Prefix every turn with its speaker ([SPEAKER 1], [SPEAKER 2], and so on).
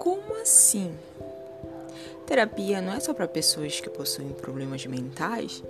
[SPEAKER 1] Como assim? Terapia não é só para pessoas que possuem problemas mentais,